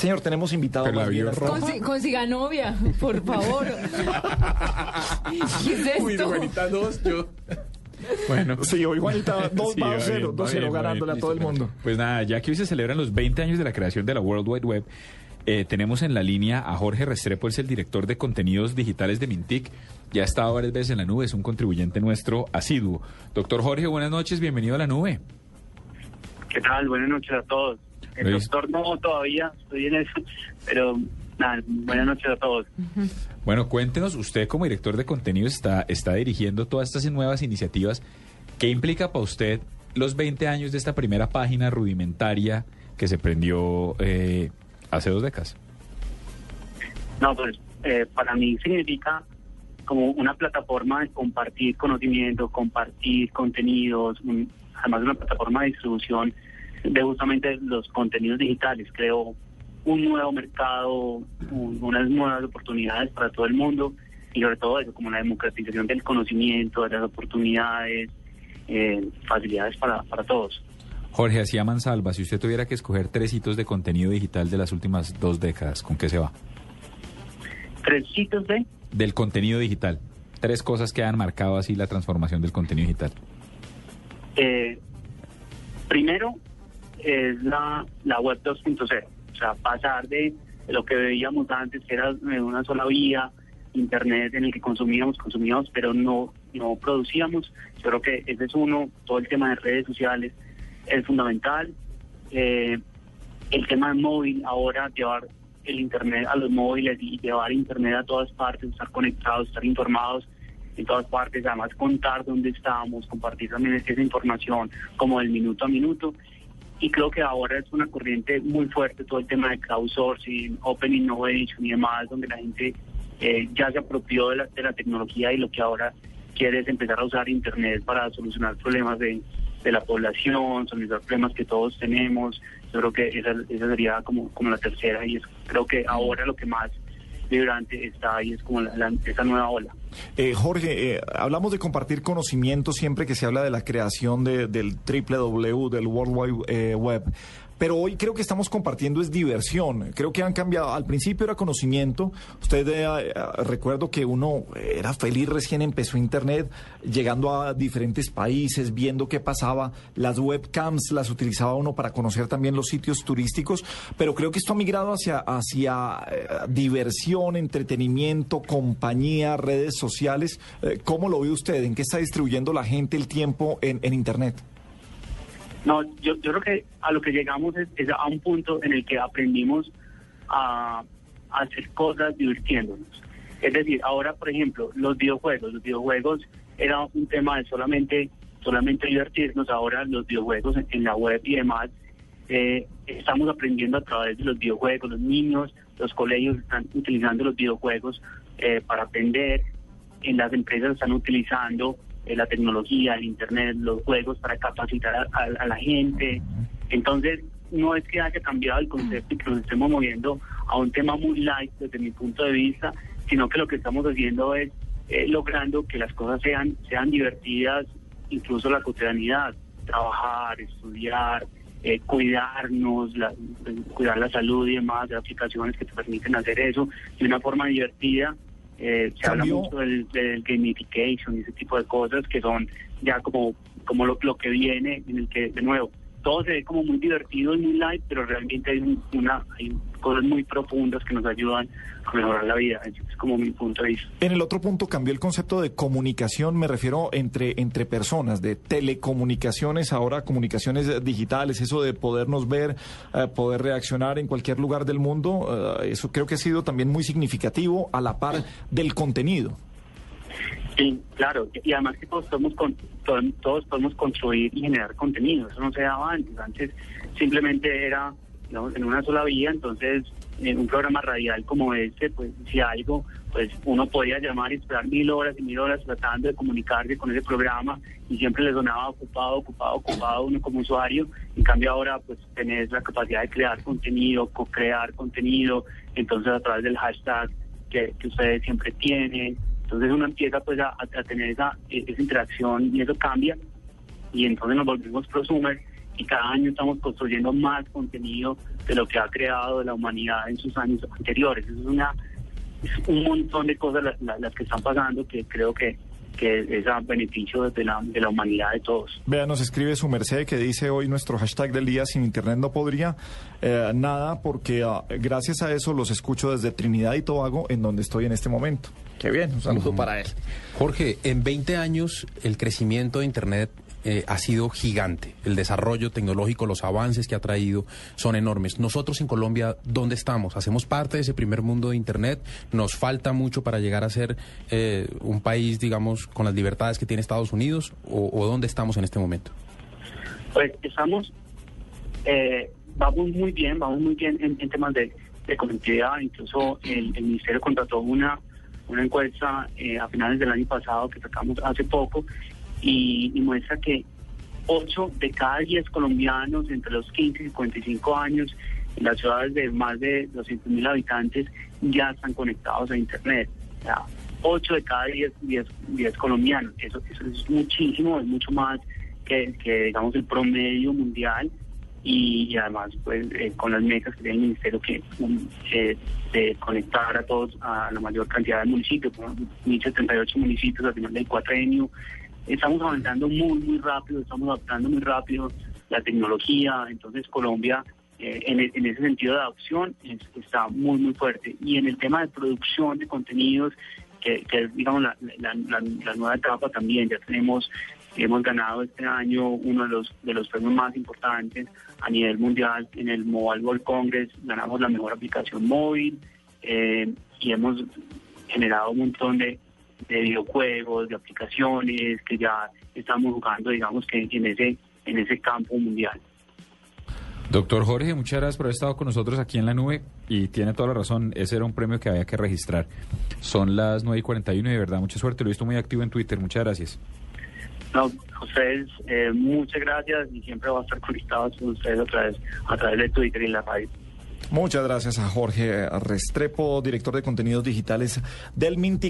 Señor, tenemos invitado Pero más bien vio a- roja. Consi- consiga novia, por favor. ¿Qué es Uy? Juanita 2, yo. Bueno. Sí, hoy Juanita 2 Sí, va va a 0, bien, va 2 0 bien, va ganándole bien, a todo el listo, mundo. Pues nada, ya que hoy se celebran los 20 años de la creación de la World Wide Web, eh, tenemos en la línea a Jorge Restrepo, es el director de contenidos digitales de Mintic. Ya ha estado varias veces en la nube, es un contribuyente nuestro asiduo. Doctor Jorge, buenas noches, bienvenido a la nube. ¿Qué tal? Buenas noches a todos. El doctor no todavía, estoy en eso, pero nada, buenas noches a todos. Bueno, cuéntenos, usted como director de contenidos está, está dirigiendo todas estas nuevas iniciativas. ¿Qué implica para usted los 20 años de esta primera página rudimentaria que se prendió eh, hace dos décadas? No, pues eh, para mí significa como una plataforma de compartir conocimiento, compartir contenidos, un- además una plataforma de distribución de justamente los contenidos digitales. Creo un nuevo mercado, un- unas nuevas oportunidades para todo el mundo y sobre todo eso, como la democratización del conocimiento, de las oportunidades, eh, facilidades para, para todos. Jorge, hacía Mansalva, si usted tuviera que escoger tres hitos de contenido digital de las últimas dos décadas, ¿con qué se va? Tres sitios de... Del contenido digital. Tres cosas que han marcado así la transformación del contenido digital. Eh, primero es la, la web 2.0, o sea, pasar de lo que veíamos antes, que era eh, una sola vía, internet en el que consumíamos, consumíamos, pero no, no producíamos. Yo creo que ese es uno, todo el tema de redes sociales es fundamental. Eh, el tema de móvil, ahora llevar el internet a los móviles y llevar internet a todas partes, estar conectados, estar informados en todas partes, además contar dónde estamos, compartir también esa información como del minuto a minuto. Y creo que ahora es una corriente muy fuerte todo el tema de crowdsourcing, open innovation y demás, donde la gente eh, ya se apropió de la, de la tecnología y lo que ahora quiere es empezar a usar Internet para solucionar problemas de, de la población, solucionar problemas que todos tenemos. Yo creo que esa, esa sería como, como la tercera y es, creo que ahora lo que más vibrante está ahí es como la- esa nueva ola. Eh, Jorge, eh, hablamos de compartir conocimiento siempre que se habla de la creación de- del www, del World Wide eh, Web. Pero hoy creo que estamos compartiendo es diversión. Creo que han cambiado. Al principio era conocimiento. Usted eh, eh, recuerdo que uno era feliz recién empezó Internet, llegando a diferentes países, viendo qué pasaba. Las webcams las utilizaba uno para conocer también los sitios turísticos. Pero creo que esto ha migrado hacia, eh, diversión, entretenimiento, compañía, redes sociales. Eh, ¿Cómo lo ve usted? ¿En qué está distribuyendo la gente el tiempo en Internet? No, yo, yo creo que a lo que llegamos es, a un punto en el que aprendimos a, a hacer cosas divirtiéndonos. Es decir, ahora, por ejemplo, los videojuegos. Los videojuegos era un tema de solamente, solamente divertirnos. Ahora los videojuegos en, en la web y demás, eh, estamos aprendiendo a través de los videojuegos. Los niños, los colegios están utilizando los videojuegos eh, para aprender. En las empresas están utilizando eh, la tecnología, el Internet, los juegos para capacitar a, a- a la gente. Entonces, no es que haya cambiado el concepto y que nos estemos moviendo a un tema muy light desde mi punto de vista, sino que lo que estamos haciendo es eh, logrando que las cosas sean, sean divertidas, incluso la cotidianidad, trabajar, estudiar, eh, cuidarnos, la- cuidar la salud y demás, de aplicaciones que te permiten hacer eso de una forma divertida. Eh, se habla mucho del, del gamification y ese tipo de cosas que son ya como, como lo, lo que viene, en el que, de nuevo, todo se ve como muy divertido y muy light, pero realmente hay, un- una, hay cosas muy profundas que nos ayudan a mejorar la vida. Es como mi punto de vista. En el otro punto cambió el concepto de comunicación, me refiero entre, entre personas, de telecomunicaciones, ahora comunicaciones digitales, eso de podernos ver, eh, poder reaccionar en cualquier lugar del mundo, eh, eso creo que ha sido también muy significativo a la par del contenido. Sí, claro, y además que todos podemos, con, to- todos podemos construir y generar contenido, eso no se daba antes, antes simplemente era en una sola vía, entonces en un programa radial como este, pues si algo, pues uno podía llamar y esperar mil horas y mil horas tratando de comunicarse con ese programa y siempre le sonaba ocupado, ocupado, ocupado uno como usuario, en cambio ahora pues tenés la capacidad de crear contenido, co-crear contenido, entonces a través del hashtag que ustedes siempre tienen, entonces uno empieza pues a, tener esa, esa interacción y eso cambia y entonces nos volvimos prosumer y cada año estamos construyendo más contenido de lo que ha creado la humanidad en sus años anteriores. Es una un montón de cosas las, las- las que están pasando que creo que, que es a beneficio de la, de la humanidad de todos. Vea, nos escribe su merced que dice hoy nuestro hashtag del día, sin internet no podría eh, nada, porque ah, gracias a eso los escucho desde Trinidad y Tobago, en donde estoy en este momento. Qué bien, un saludo para él. Jorge, en 20 años el crecimiento de Internet eh, ha sido gigante. El desarrollo tecnológico, los avances que ha traído son enormes. Nosotros en Colombia, ¿dónde estamos? ¿Hacemos parte de ese primer mundo de Internet? ¿Nos falta mucho para llegar a ser eh, un país, digamos, con las libertades que tiene Estados Unidos? ¿O, dónde estamos en este momento? Pues estamos, eh, vamos muy bien, vamos muy bien en, temas de, de conectividad. Incluso el, el Ministerio contrató una, una encuesta eh, a finales del año pasado que sacamos hace poco y, y muestra que 8 de cada 10 colombianos entre los 15 y 55 años en las ciudades de más de 200 mil habitantes ya están conectados a Internet. O sea, 8 de cada 10, 10, 10 colombianos. Eso, eso es muchísimo, es mucho más que, que, digamos, el promedio mundial. Y, y además, pues, eh, con las metas que tiene el Ministerio que um, eh, de conectar a todos, a la mayor cantidad de municipios, ¿no? 1.078 municipios al final del cuatrenio. Estamos avanzando muy, muy rápido, estamos adaptando muy rápido la tecnología. Entonces, Colombia eh, en, e- en ese sentido de adopción es- está muy, muy fuerte. Y en el tema de producción de contenidos, que, es, digamos, la- la nueva etapa también, ya tenemos, hemos ganado este año uno de los, de los premios más importantes a nivel mundial en el Mobile World Congress, ganamos la mejor aplicación móvil eh, y hemos generado un montón de, de videojuegos, de aplicaciones que ya estamos jugando, digamos que en ese, en ese campo mundial. Doctor Jorge, muchas gracias por haber estado con nosotros aquí en la nube y tiene toda la razón, ese era un premio que había que registrar. Son las 9 y 41 y de verdad, mucha suerte, lo he visto muy activo en Twitter, muchas gracias. No, a ustedes, eh, muchas gracias y siempre va a estar conectados con ustedes a través, a través de Twitter y la radio. Muchas gracias a Jorge Restrepo, director de contenidos digitales del Mintic.